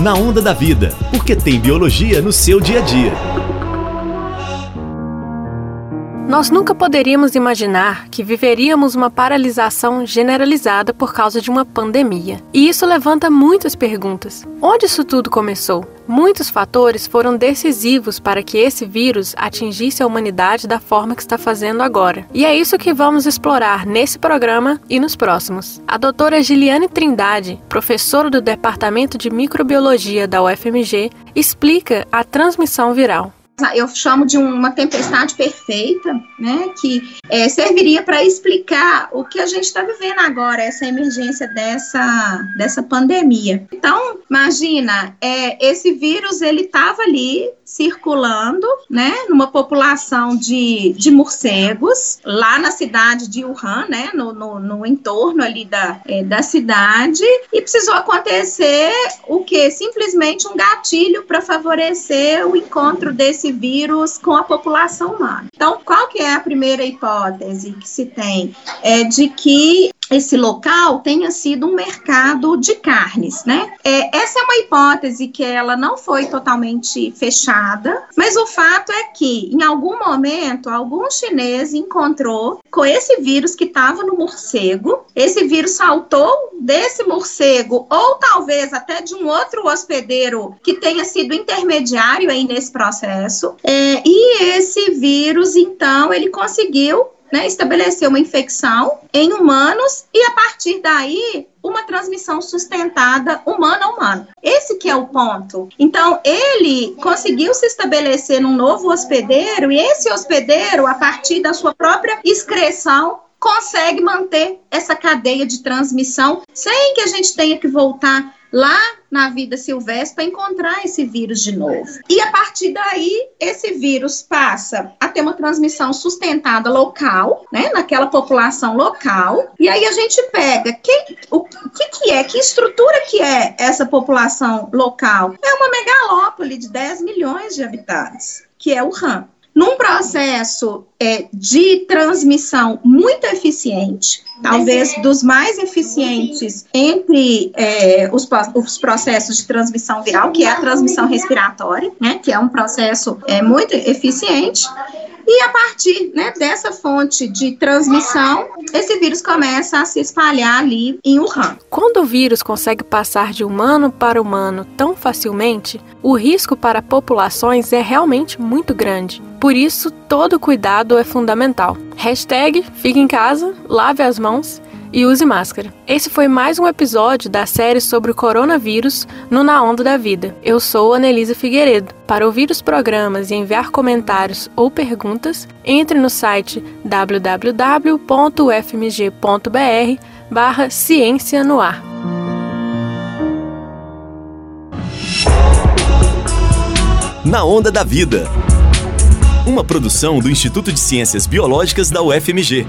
Na Onda da Vida, porque tem biologia no seu dia a dia. Nós nunca poderíamos imaginar que viveríamos uma paralisação generalizada por causa de uma pandemia. E isso levanta muitas perguntas. Onde isso tudo começou? Muitos fatores foram decisivos para que esse vírus atingisse a humanidade da forma que está fazendo agora. E é isso que vamos explorar nesse programa e nos próximos. A doutora Giliane Trindade, professora do Departamento de Microbiologia da UFMG, explica a transmissão viral eu chamo de uma tempestade perfeita, né, que é, serviria para explicar o que a gente está vivendo agora, essa emergência dessa, dessa pandemia. Então, imagina, é, esse vírus ele estava ali circulando, né, numa população de, de morcegos, lá na cidade de Wuhan, né, no, no, no entorno ali da, é, da cidade, e precisou acontecer o que? Simplesmente um gatilho para favorecer o encontro desse vírus com a população humana. Então, qual que é a primeira hipótese que se tem? É de que esse local tenha sido um mercado de carnes, né? É, essa é uma hipótese que ela não foi totalmente fechada, mas o fato é que, em algum momento, algum chinês encontrou com esse vírus que estava no morcego, esse vírus saltou desse morcego, ou talvez até de um outro hospedeiro que tenha sido intermediário aí nesse processo, é, e esse vírus, então, ele conseguiu né, estabelecer uma infecção em humanos e a partir daí uma transmissão sustentada humano a humano. Esse que é o ponto. Então, ele conseguiu se estabelecer num novo hospedeiro e esse hospedeiro, a partir da sua própria excreção, consegue manter essa cadeia de transmissão sem que a gente tenha que voltar lá na vida silvestre para encontrar esse vírus de novo. E a partir daí, esse vírus passa a ter uma transmissão sustentada local, né, naquela população local. E aí a gente pega que, o que, que é, que estrutura que é essa população local? É uma megalópole de 10 milhões de habitantes, que é o RAM num processo é, de transmissão muito eficiente, talvez dos mais eficientes entre é, os, os, processos de transmissão viral, que é a transmissão respiratória, né, que é um processo é, muito eficiente. E a partir né, dessa fonte de transmissão, esse vírus começa a se espalhar ali em Wuhan. Quando o vírus consegue passar de humano para humano tão facilmente, o risco para populações é realmente muito grande. Por isso, todo cuidado é fundamental. Hashtag fique em casa, lave as mãos e use máscara. Esse foi mais um episódio da série sobre o coronavírus no Na Onda da Vida. Eu sou Anelisa Figueiredo. Para ouvir os programas e enviar comentários ou perguntas, entre no site www.ufmg.br barra Ciência no Ar. Na Onda da Vida. Uma produção do Instituto de Ciências Biológicas da UFMG.